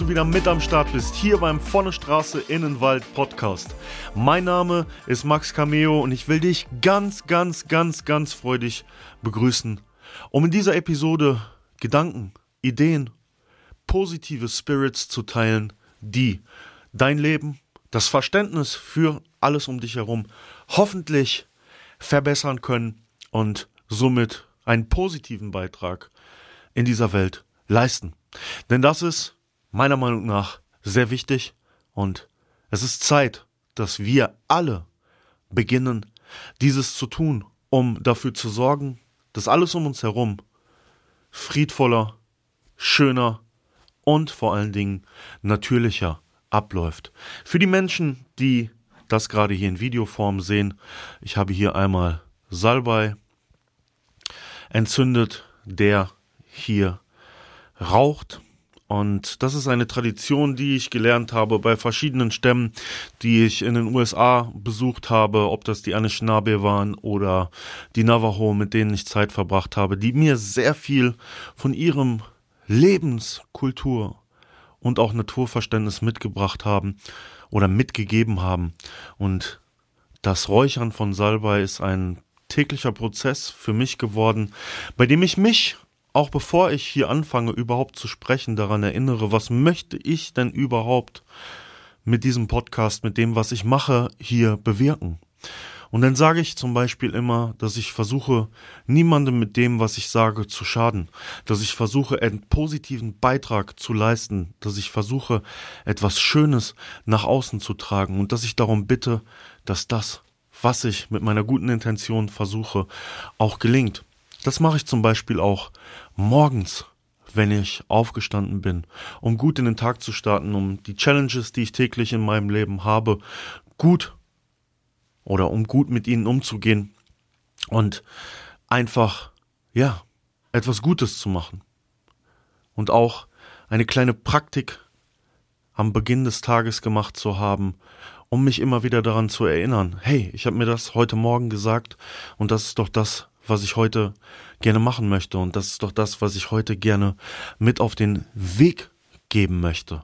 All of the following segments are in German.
du wieder mit am Start bist, hier beim Vorne Straße Innenwald Podcast. Mein Name ist Max Cameo und ich will dich ganz, ganz, ganz, ganz freudig begrüßen, um in dieser Episode Gedanken, Ideen, positive Spirits zu teilen, die dein Leben, das Verständnis für alles um dich herum hoffentlich verbessern können und somit einen positiven Beitrag in dieser Welt leisten. Denn das ist meiner Meinung nach sehr wichtig und es ist Zeit, dass wir alle beginnen, dieses zu tun, um dafür zu sorgen, dass alles um uns herum friedvoller, schöner und vor allen Dingen natürlicher abläuft. Für die Menschen, die das gerade hier in Videoform sehen, ich habe hier einmal Salbei entzündet, der hier raucht und das ist eine Tradition, die ich gelernt habe bei verschiedenen Stämmen, die ich in den USA besucht habe, ob das die Anishinaabe waren oder die Navajo, mit denen ich Zeit verbracht habe, die mir sehr viel von ihrem Lebenskultur und auch Naturverständnis mitgebracht haben oder mitgegeben haben. Und das Räuchern von Salbei ist ein täglicher Prozess für mich geworden, bei dem ich mich auch bevor ich hier anfange, überhaupt zu sprechen, daran erinnere, was möchte ich denn überhaupt mit diesem Podcast, mit dem, was ich mache, hier bewirken. Und dann sage ich zum Beispiel immer, dass ich versuche, niemandem mit dem, was ich sage, zu schaden, dass ich versuche, einen positiven Beitrag zu leisten, dass ich versuche, etwas Schönes nach außen zu tragen und dass ich darum bitte, dass das, was ich mit meiner guten Intention versuche, auch gelingt. Das mache ich zum Beispiel auch morgens, wenn ich aufgestanden bin, um gut in den Tag zu starten, um die Challenges, die ich täglich in meinem Leben habe, gut oder um gut mit ihnen umzugehen und einfach, ja, etwas Gutes zu machen. Und auch eine kleine Praktik am Beginn des Tages gemacht zu haben, um mich immer wieder daran zu erinnern, hey, ich habe mir das heute Morgen gesagt und das ist doch das, was ich heute gerne machen möchte. Und das ist doch das, was ich heute gerne mit auf den Weg geben möchte.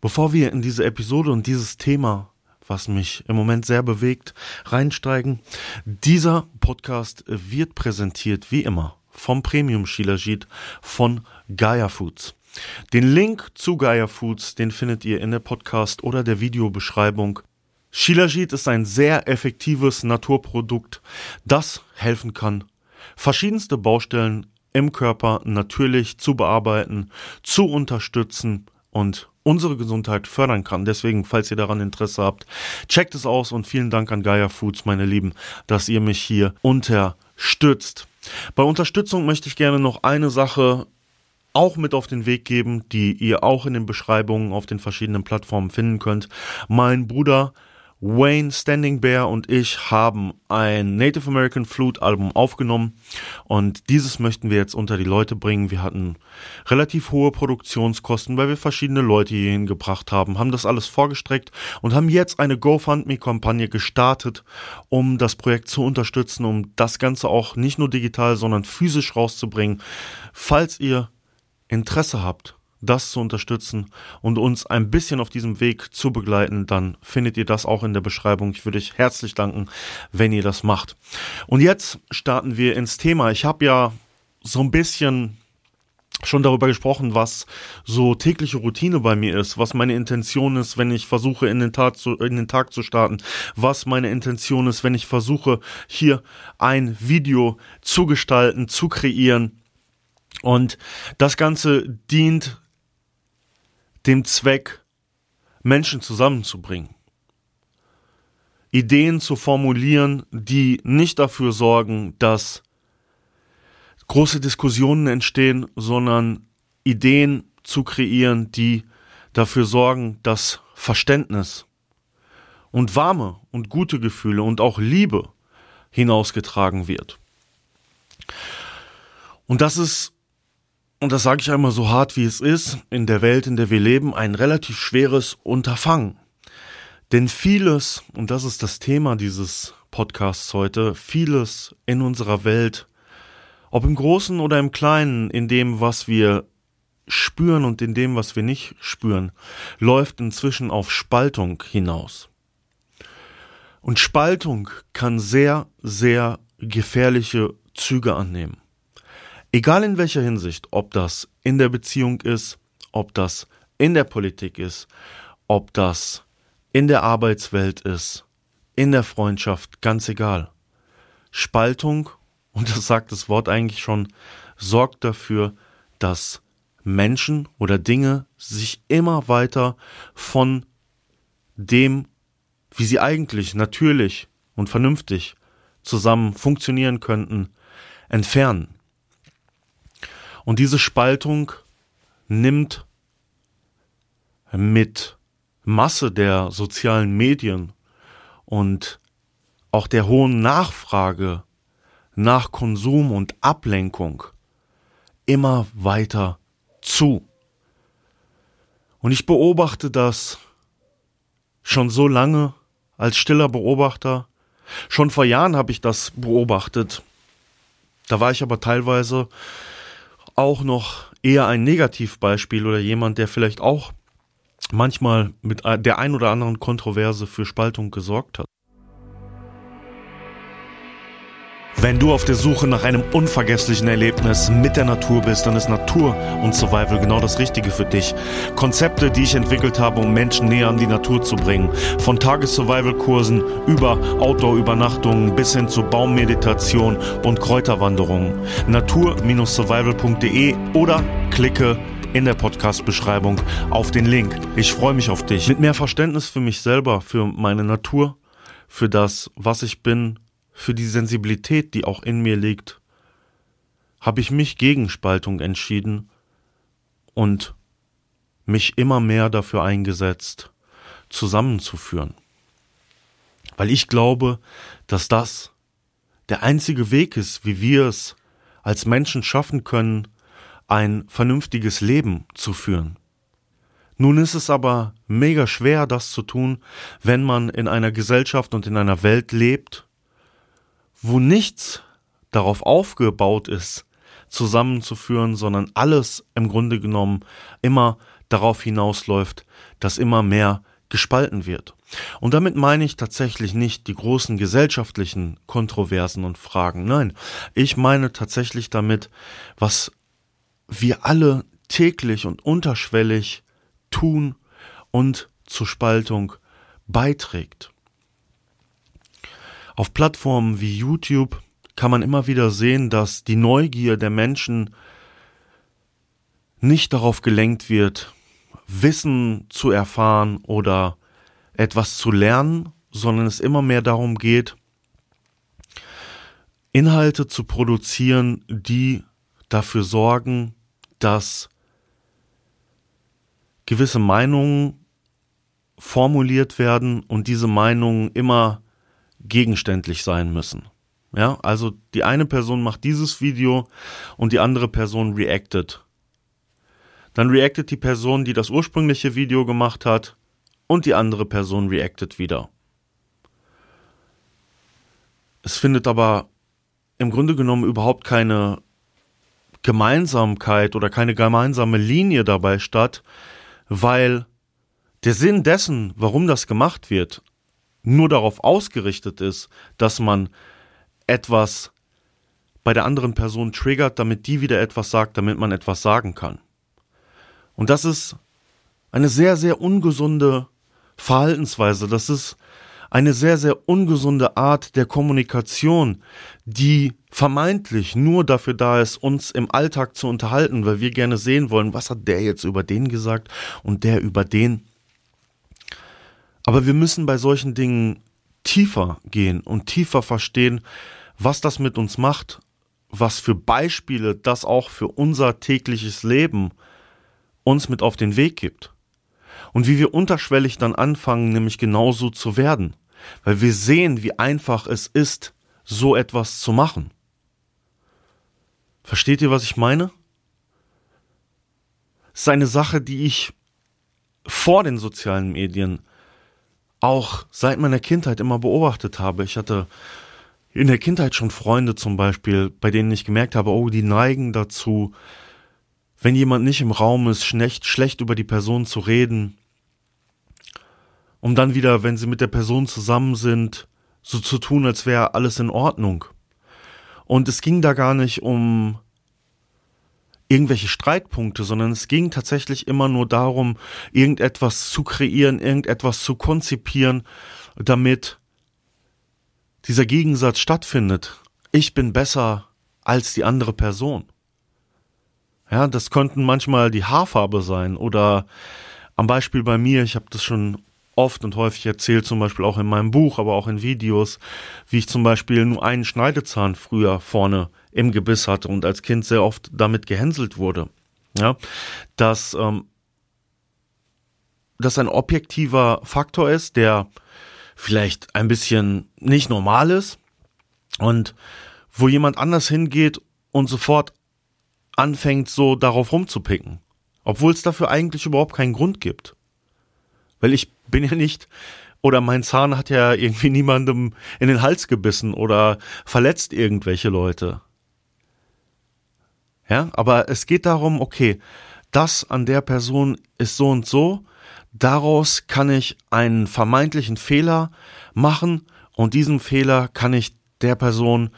Bevor wir in diese Episode und dieses Thema was mich im Moment sehr bewegt, reinsteigen. Dieser Podcast wird präsentiert wie immer vom Premium Shilajit von Gaia Foods. Den Link zu Gaia Foods, den findet ihr in der Podcast oder der Videobeschreibung. Shilajit ist ein sehr effektives Naturprodukt, das helfen kann, verschiedenste Baustellen im Körper natürlich zu bearbeiten, zu unterstützen und unsere Gesundheit fördern kann. Deswegen, falls ihr daran Interesse habt, checkt es aus und vielen Dank an Gaia Foods, meine Lieben, dass ihr mich hier unterstützt. Bei Unterstützung möchte ich gerne noch eine Sache auch mit auf den Weg geben, die ihr auch in den Beschreibungen auf den verschiedenen Plattformen finden könnt. Mein Bruder Wayne Standing Bear und ich haben ein Native American Flute Album aufgenommen und dieses möchten wir jetzt unter die Leute bringen. Wir hatten relativ hohe Produktionskosten, weil wir verschiedene Leute hierhin gebracht haben, haben das alles vorgestreckt und haben jetzt eine GoFundMe-Kampagne gestartet, um das Projekt zu unterstützen, um das Ganze auch nicht nur digital, sondern physisch rauszubringen. Falls ihr Interesse habt, das zu unterstützen und uns ein bisschen auf diesem Weg zu begleiten, dann findet ihr das auch in der Beschreibung. Ich würde euch herzlich danken, wenn ihr das macht. Und jetzt starten wir ins Thema. Ich habe ja so ein bisschen schon darüber gesprochen, was so tägliche Routine bei mir ist, was meine Intention ist, wenn ich versuche in den Tag zu, in den Tag zu starten, was meine Intention ist, wenn ich versuche hier ein Video zu gestalten, zu kreieren. Und das Ganze dient dem Zweck, Menschen zusammenzubringen. Ideen zu formulieren, die nicht dafür sorgen, dass große Diskussionen entstehen, sondern Ideen zu kreieren, die dafür sorgen, dass Verständnis und warme und gute Gefühle und auch Liebe hinausgetragen wird. Und das ist, und das sage ich einmal so hart wie es ist, in der Welt, in der wir leben, ein relativ schweres Unterfangen. Denn vieles, und das ist das Thema dieses Podcasts heute, vieles in unserer Welt, ob im Großen oder im Kleinen, in dem, was wir spüren und in dem, was wir nicht spüren, läuft inzwischen auf Spaltung hinaus. Und Spaltung kann sehr, sehr gefährliche Züge annehmen. Egal in welcher Hinsicht, ob das in der Beziehung ist, ob das in der Politik ist, ob das in der Arbeitswelt ist, in der Freundschaft, ganz egal. Spaltung, und das sagt das Wort eigentlich schon, sorgt dafür, dass Menschen oder Dinge sich immer weiter von dem, wie sie eigentlich natürlich und vernünftig zusammen funktionieren könnten, entfernen. Und diese Spaltung nimmt mit Masse der sozialen Medien und auch der hohen Nachfrage nach Konsum und Ablenkung immer weiter zu. Und ich beobachte das schon so lange als stiller Beobachter. Schon vor Jahren habe ich das beobachtet. Da war ich aber teilweise auch noch eher ein Negativbeispiel oder jemand, der vielleicht auch manchmal mit der ein oder anderen Kontroverse für Spaltung gesorgt hat. Wenn du auf der Suche nach einem unvergesslichen Erlebnis mit der Natur bist, dann ist Natur und Survival genau das Richtige für dich. Konzepte, die ich entwickelt habe, um Menschen näher an die Natur zu bringen. Von Tages-Survival-Kursen über Outdoor-Übernachtungen bis hin zu Baummeditation und Kräuterwanderungen. Natur-survival.de oder klicke in der Podcast-Beschreibung auf den Link. Ich freue mich auf dich. Mit mehr Verständnis für mich selber, für meine Natur, für das, was ich bin, für die Sensibilität, die auch in mir liegt, habe ich mich gegen Spaltung entschieden und mich immer mehr dafür eingesetzt, zusammenzuführen. Weil ich glaube, dass das der einzige Weg ist, wie wir es als Menschen schaffen können, ein vernünftiges Leben zu führen. Nun ist es aber mega schwer, das zu tun, wenn man in einer Gesellschaft und in einer Welt lebt, wo nichts darauf aufgebaut ist, zusammenzuführen, sondern alles im Grunde genommen immer darauf hinausläuft, dass immer mehr gespalten wird. Und damit meine ich tatsächlich nicht die großen gesellschaftlichen Kontroversen und Fragen. Nein, ich meine tatsächlich damit, was wir alle täglich und unterschwellig tun und zur Spaltung beiträgt. Auf Plattformen wie YouTube kann man immer wieder sehen, dass die Neugier der Menschen nicht darauf gelenkt wird, Wissen zu erfahren oder etwas zu lernen, sondern es immer mehr darum geht, Inhalte zu produzieren, die dafür sorgen, dass gewisse Meinungen formuliert werden und diese Meinungen immer gegenständlich sein müssen. Ja, also die eine Person macht dieses Video und die andere Person reactet. Dann reactet die Person, die das ursprüngliche Video gemacht hat und die andere Person reactet wieder. Es findet aber im Grunde genommen überhaupt keine Gemeinsamkeit oder keine gemeinsame Linie dabei statt, weil der Sinn dessen, warum das gemacht wird, nur darauf ausgerichtet ist, dass man etwas bei der anderen Person triggert, damit die wieder etwas sagt, damit man etwas sagen kann. Und das ist eine sehr, sehr ungesunde Verhaltensweise. Das ist eine sehr, sehr ungesunde Art der Kommunikation, die vermeintlich nur dafür da ist, uns im Alltag zu unterhalten, weil wir gerne sehen wollen, was hat der jetzt über den gesagt und der über den. Aber wir müssen bei solchen Dingen tiefer gehen und tiefer verstehen, was das mit uns macht, was für Beispiele das auch für unser tägliches Leben uns mit auf den Weg gibt. Und wie wir unterschwellig dann anfangen, nämlich genauso zu werden. Weil wir sehen, wie einfach es ist, so etwas zu machen. Versteht ihr, was ich meine? Es ist eine Sache, die ich vor den sozialen Medien auch seit meiner Kindheit immer beobachtet habe. Ich hatte in der Kindheit schon Freunde zum Beispiel, bei denen ich gemerkt habe, oh, die neigen dazu, wenn jemand nicht im Raum ist, schlecht, schlecht über die Person zu reden, um dann wieder, wenn sie mit der Person zusammen sind, so zu tun, als wäre alles in Ordnung. Und es ging da gar nicht um irgendwelche Streitpunkte, sondern es ging tatsächlich immer nur darum, irgendetwas zu kreieren, irgendetwas zu konzipieren, damit dieser Gegensatz stattfindet. Ich bin besser als die andere Person. Ja, das könnten manchmal die Haarfarbe sein oder am Beispiel bei mir, ich habe das schon oft und häufig erzählt, zum Beispiel auch in meinem Buch, aber auch in Videos, wie ich zum Beispiel nur einen Schneidezahn früher vorne im Gebiss hatte und als Kind sehr oft damit gehänselt wurde. Ja, dass ähm, das ein objektiver Faktor ist, der vielleicht ein bisschen nicht normal ist und wo jemand anders hingeht und sofort anfängt, so darauf rumzupicken, obwohl es dafür eigentlich überhaupt keinen Grund gibt. Weil ich bin ja nicht, oder mein Zahn hat ja irgendwie niemandem in den Hals gebissen oder verletzt irgendwelche Leute. Ja, aber es geht darum, okay, das an der Person ist so und so, daraus kann ich einen vermeintlichen Fehler machen und diesen Fehler kann ich der Person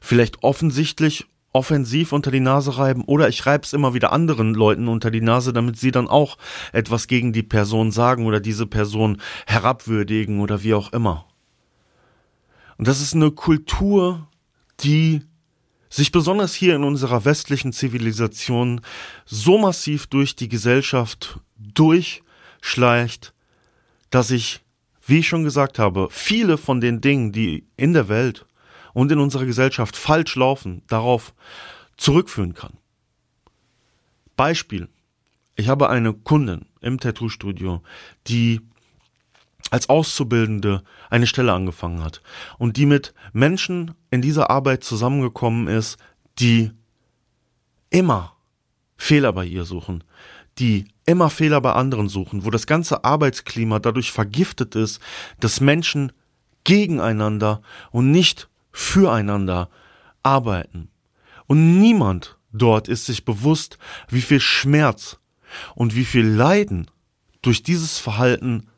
vielleicht offensichtlich offensiv unter die Nase reiben oder ich reibe es immer wieder anderen Leuten unter die Nase, damit sie dann auch etwas gegen die Person sagen oder diese Person herabwürdigen oder wie auch immer. Und das ist eine Kultur, die sich besonders hier in unserer westlichen Zivilisation so massiv durch die Gesellschaft durchschleicht, dass ich, wie ich schon gesagt habe, viele von den Dingen, die in der Welt und in unserer Gesellschaft falsch laufen, darauf zurückführen kann. Beispiel. Ich habe eine Kundin im Tattoo-Studio, die als Auszubildende eine Stelle angefangen hat und die mit Menschen in dieser Arbeit zusammengekommen ist, die immer Fehler bei ihr suchen, die immer Fehler bei anderen suchen, wo das ganze Arbeitsklima dadurch vergiftet ist, dass Menschen gegeneinander und nicht füreinander arbeiten. Und niemand dort ist sich bewusst, wie viel Schmerz und wie viel Leiden durch dieses Verhalten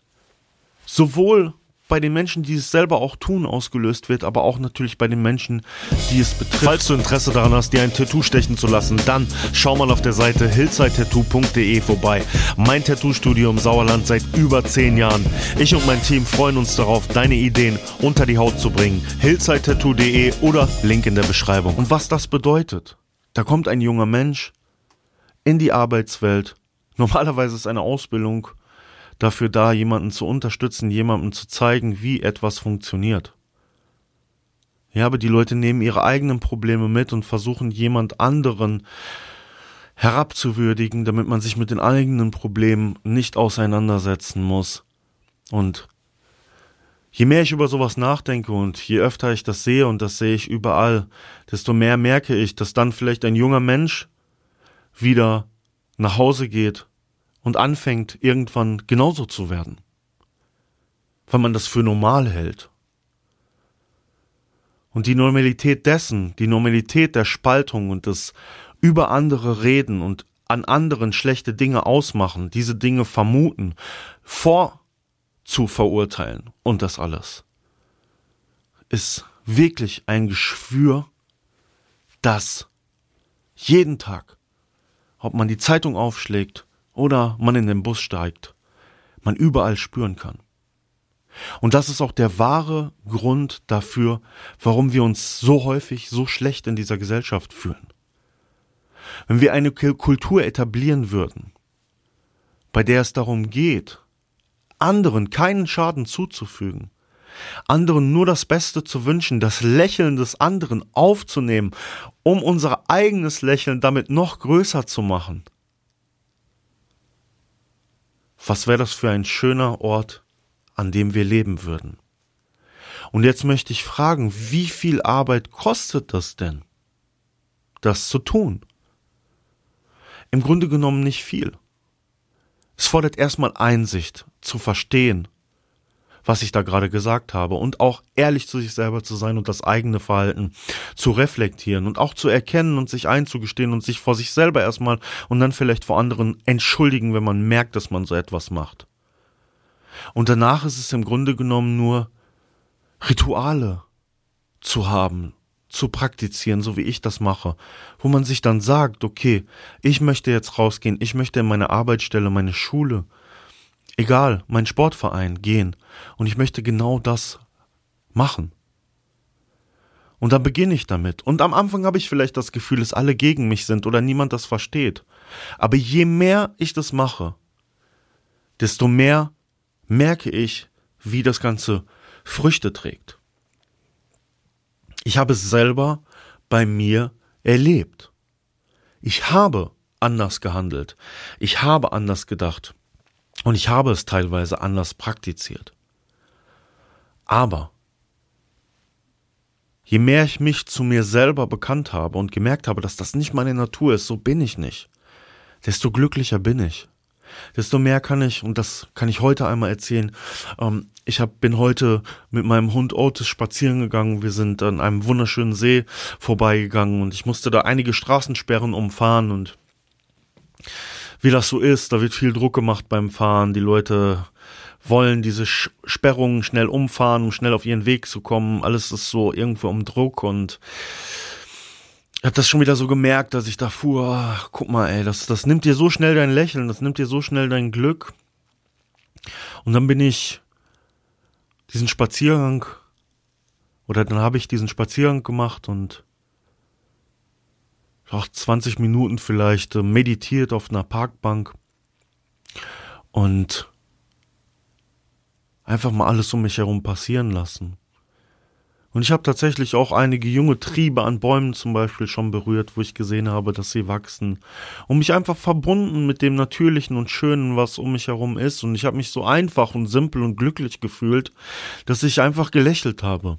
sowohl bei den Menschen, die es selber auch tun, ausgelöst wird, aber auch natürlich bei den Menschen, die es betrifft. Falls du Interesse daran hast, dir ein Tattoo stechen zu lassen, dann schau mal auf der Seite hillsidetattoo.de vorbei. Mein Tattoo-Studio im Sauerland seit über zehn Jahren. Ich und mein Team freuen uns darauf, deine Ideen unter die Haut zu bringen. hillsidetattoo.de oder Link in der Beschreibung. Und was das bedeutet, da kommt ein junger Mensch in die Arbeitswelt. Normalerweise ist eine Ausbildung dafür da, jemanden zu unterstützen, jemandem zu zeigen, wie etwas funktioniert. Ja, aber die Leute nehmen ihre eigenen Probleme mit und versuchen jemand anderen herabzuwürdigen, damit man sich mit den eigenen Problemen nicht auseinandersetzen muss. Und je mehr ich über sowas nachdenke und je öfter ich das sehe, und das sehe ich überall, desto mehr merke ich, dass dann vielleicht ein junger Mensch wieder nach Hause geht und anfängt irgendwann genauso zu werden, weil man das für normal hält. Und die Normalität dessen, die Normalität der Spaltung und des über andere reden und an anderen schlechte Dinge ausmachen, diese Dinge vermuten, vor zu verurteilen und das alles, ist wirklich ein Geschwür, das jeden Tag, ob man die Zeitung aufschlägt oder man in den Bus steigt, man überall spüren kann. Und das ist auch der wahre Grund dafür, warum wir uns so häufig so schlecht in dieser Gesellschaft fühlen. Wenn wir eine Kultur etablieren würden, bei der es darum geht, anderen keinen Schaden zuzufügen, anderen nur das Beste zu wünschen, das Lächeln des anderen aufzunehmen, um unser eigenes Lächeln damit noch größer zu machen, was wäre das für ein schöner Ort, an dem wir leben würden. Und jetzt möchte ich fragen, wie viel Arbeit kostet das denn, das zu tun? Im Grunde genommen nicht viel. Es fordert erstmal Einsicht, zu verstehen, was ich da gerade gesagt habe und auch ehrlich zu sich selber zu sein und das eigene Verhalten zu reflektieren und auch zu erkennen und sich einzugestehen und sich vor sich selber erstmal und dann vielleicht vor anderen entschuldigen, wenn man merkt, dass man so etwas macht. Und danach ist es im Grunde genommen nur Rituale zu haben, zu praktizieren, so wie ich das mache, wo man sich dann sagt, okay, ich möchte jetzt rausgehen, ich möchte in meine Arbeitsstelle, meine Schule, egal, mein Sportverein gehen und ich möchte genau das machen. Und dann beginne ich damit. Und am Anfang habe ich vielleicht das Gefühl, dass alle gegen mich sind oder niemand das versteht. Aber je mehr ich das mache, desto mehr merke ich, wie das Ganze Früchte trägt. Ich habe es selber bei mir erlebt. Ich habe anders gehandelt. Ich habe anders gedacht. Und ich habe es teilweise anders praktiziert. Aber je mehr ich mich zu mir selber bekannt habe und gemerkt habe, dass das nicht meine Natur ist, so bin ich nicht, desto glücklicher bin ich. Desto mehr kann ich, und das kann ich heute einmal erzählen, ähm, ich hab, bin heute mit meinem Hund Otis spazieren gegangen. Wir sind an einem wunderschönen See vorbeigegangen und ich musste da einige Straßensperren umfahren und wie das so ist, da wird viel Druck gemacht beim Fahren. Die Leute wollen diese Sperrungen schnell umfahren, um schnell auf ihren Weg zu kommen. Alles ist so irgendwo um Druck und ich habe das schon wieder so gemerkt, dass ich da fuhr, ach, guck mal, ey, das, das nimmt dir so schnell dein Lächeln, das nimmt dir so schnell dein Glück. Und dann bin ich diesen Spaziergang, oder dann habe ich diesen Spaziergang gemacht und auch 20 Minuten vielleicht äh, meditiert auf einer Parkbank und einfach mal alles um mich herum passieren lassen. Und ich habe tatsächlich auch einige junge Triebe an Bäumen zum Beispiel schon berührt, wo ich gesehen habe, dass sie wachsen. Und mich einfach verbunden mit dem Natürlichen und Schönen, was um mich herum ist. Und ich habe mich so einfach und simpel und glücklich gefühlt, dass ich einfach gelächelt habe.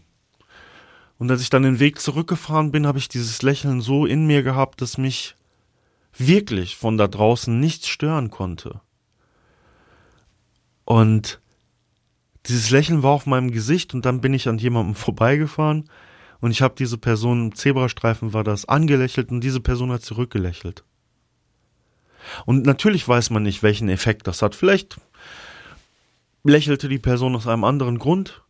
Und als ich dann den Weg zurückgefahren bin, habe ich dieses Lächeln so in mir gehabt, dass mich wirklich von da draußen nichts stören konnte. Und dieses Lächeln war auf meinem Gesicht und dann bin ich an jemandem vorbeigefahren und ich habe diese Person im Zebrastreifen war das angelächelt und diese Person hat zurückgelächelt. Und natürlich weiß man nicht, welchen Effekt das hat. Vielleicht lächelte die Person aus einem anderen Grund.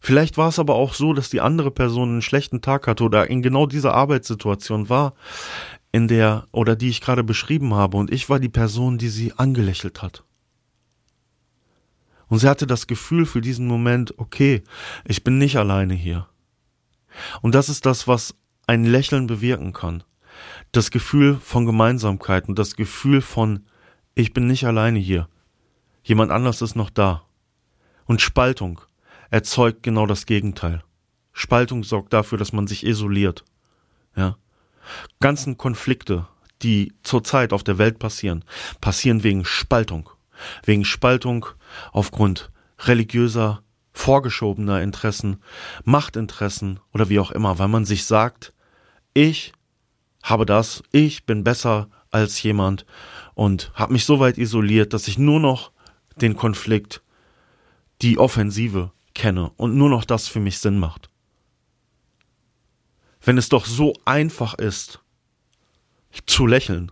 Vielleicht war es aber auch so, dass die andere Person einen schlechten Tag hatte oder in genau dieser Arbeitssituation war, in der oder die ich gerade beschrieben habe und ich war die Person, die sie angelächelt hat. Und sie hatte das Gefühl für diesen Moment, okay, ich bin nicht alleine hier. Und das ist das, was ein Lächeln bewirken kann. Das Gefühl von Gemeinsamkeit und das Gefühl von, ich bin nicht alleine hier. Jemand anders ist noch da. Und Spaltung erzeugt genau das Gegenteil. Spaltung sorgt dafür, dass man sich isoliert. Ja. Ganzen Konflikte, die zurzeit auf der Welt passieren, passieren wegen Spaltung wegen Spaltung aufgrund religiöser, vorgeschobener Interessen, Machtinteressen oder wie auch immer, weil man sich sagt, ich habe das, ich bin besser als jemand und habe mich so weit isoliert, dass ich nur noch den Konflikt, die Offensive kenne und nur noch das für mich Sinn macht. Wenn es doch so einfach ist, zu lächeln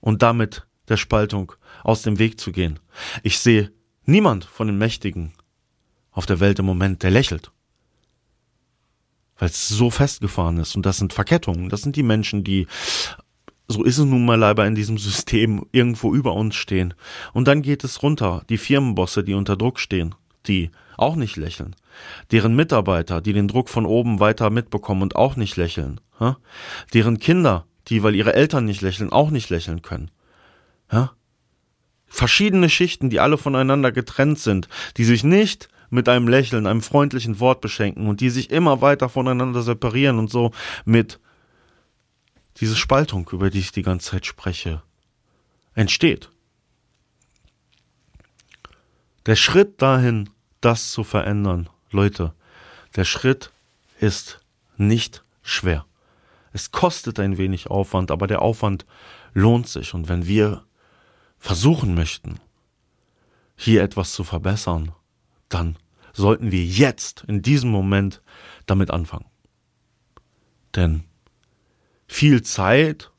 und damit der Spaltung aus dem Weg zu gehen. Ich sehe niemand von den Mächtigen auf der Welt im Moment, der lächelt. Weil es so festgefahren ist. Und das sind Verkettungen. Das sind die Menschen, die, so ist es nun mal leider in diesem System, irgendwo über uns stehen. Und dann geht es runter. Die Firmenbosse, die unter Druck stehen, die auch nicht lächeln. Deren Mitarbeiter, die den Druck von oben weiter mitbekommen und auch nicht lächeln. Deren Kinder, die, weil ihre Eltern nicht lächeln, auch nicht lächeln können. Ja? Verschiedene Schichten, die alle voneinander getrennt sind, die sich nicht mit einem Lächeln, einem freundlichen Wort beschenken und die sich immer weiter voneinander separieren und so mit diese Spaltung, über die ich die ganze Zeit spreche, entsteht. Der Schritt dahin, das zu verändern, Leute, der Schritt ist nicht schwer. Es kostet ein wenig Aufwand, aber der Aufwand lohnt sich. Und wenn wir versuchen möchten, hier etwas zu verbessern, dann sollten wir jetzt, in diesem Moment, damit anfangen. Denn viel Zeit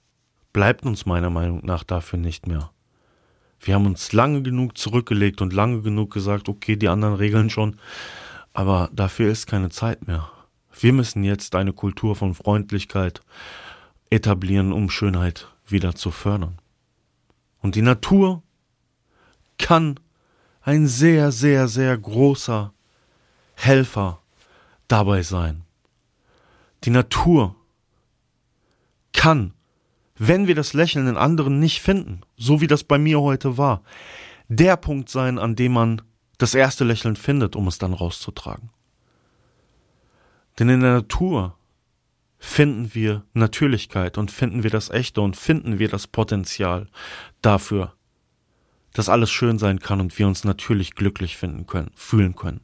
bleibt uns meiner Meinung nach dafür nicht mehr. Wir haben uns lange genug zurückgelegt und lange genug gesagt, okay, die anderen regeln schon, aber dafür ist keine Zeit mehr. Wir müssen jetzt eine Kultur von Freundlichkeit etablieren, um Schönheit wieder zu fördern. Und die Natur kann ein sehr, sehr, sehr großer Helfer dabei sein. Die Natur kann, wenn wir das Lächeln in anderen nicht finden, so wie das bei mir heute war, der Punkt sein, an dem man das erste Lächeln findet, um es dann rauszutragen. Denn in der Natur finden wir Natürlichkeit und finden wir das Echte und finden wir das Potenzial dafür, dass alles schön sein kann und wir uns natürlich glücklich finden können, fühlen können.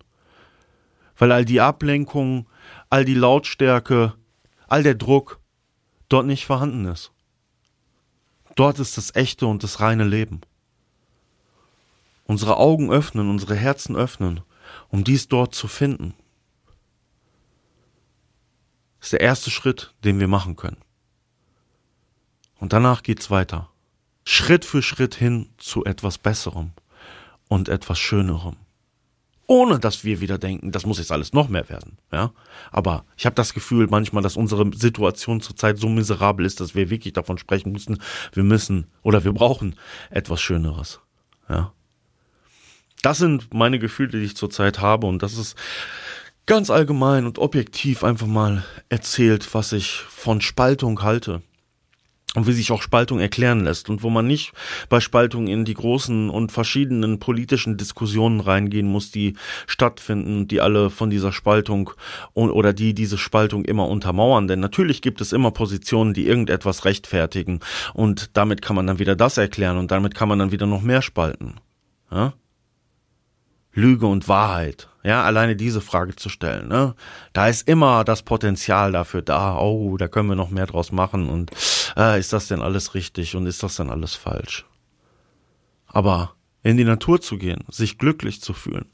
Weil all die Ablenkung, all die Lautstärke, all der Druck dort nicht vorhanden ist. Dort ist das echte und das reine Leben. Unsere Augen öffnen, unsere Herzen öffnen, um dies dort zu finden. Das ist der erste Schritt, den wir machen können. Und danach geht's weiter. Schritt für Schritt hin zu etwas Besserem und etwas Schönerem. Ohne dass wir wieder denken, das muss jetzt alles noch mehr werden. Ja? Aber ich habe das Gefühl manchmal, dass unsere Situation zurzeit so miserabel ist, dass wir wirklich davon sprechen müssen, wir müssen oder wir brauchen etwas Schöneres. Ja? Das sind meine Gefühle, die ich zurzeit habe und das ist ganz allgemein und objektiv einfach mal erzählt, was ich von Spaltung halte und wie sich auch Spaltung erklären lässt und wo man nicht bei Spaltung in die großen und verschiedenen politischen Diskussionen reingehen muss, die stattfinden, die alle von dieser Spaltung oder die diese Spaltung immer untermauern. Denn natürlich gibt es immer Positionen, die irgendetwas rechtfertigen und damit kann man dann wieder das erklären und damit kann man dann wieder noch mehr spalten. Ja? Lüge und Wahrheit. Ja, alleine diese Frage zu stellen. Ne? Da ist immer das Potenzial dafür da. Oh, da können wir noch mehr draus machen. Und äh, ist das denn alles richtig und ist das denn alles falsch? Aber in die Natur zu gehen, sich glücklich zu fühlen,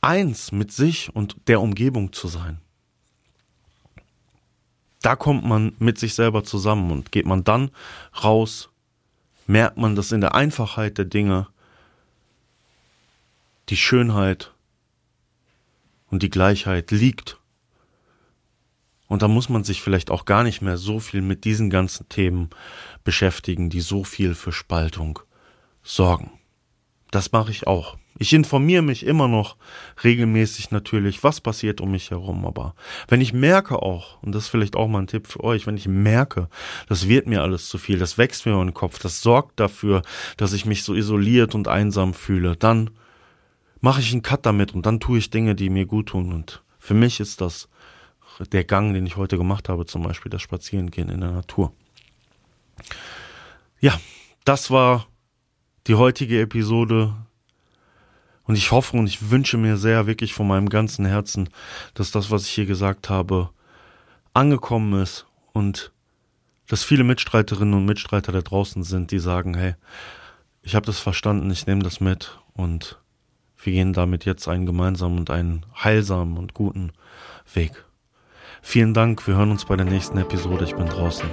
eins mit sich und der Umgebung zu sein. Da kommt man mit sich selber zusammen und geht man dann raus, merkt man, dass in der Einfachheit der Dinge die Schönheit und die Gleichheit liegt. Und da muss man sich vielleicht auch gar nicht mehr so viel mit diesen ganzen Themen beschäftigen, die so viel für Spaltung sorgen. Das mache ich auch. Ich informiere mich immer noch regelmäßig natürlich, was passiert um mich herum. Aber wenn ich merke auch, und das ist vielleicht auch mal ein Tipp für euch, wenn ich merke, das wird mir alles zu viel, das wächst mir in den Kopf, das sorgt dafür, dass ich mich so isoliert und einsam fühle, dann mache ich einen Cut damit und dann tue ich Dinge, die mir gut tun. Und für mich ist das der Gang, den ich heute gemacht habe, zum Beispiel das Spazierengehen in der Natur. Ja, das war die heutige Episode. Und ich hoffe und ich wünsche mir sehr wirklich von meinem ganzen Herzen, dass das, was ich hier gesagt habe, angekommen ist und dass viele Mitstreiterinnen und Mitstreiter da draußen sind, die sagen, hey, ich habe das verstanden, ich nehme das mit und wir gehen damit jetzt einen gemeinsamen und einen heilsamen und guten Weg. Vielen Dank, wir hören uns bei der nächsten Episode. Ich bin draußen.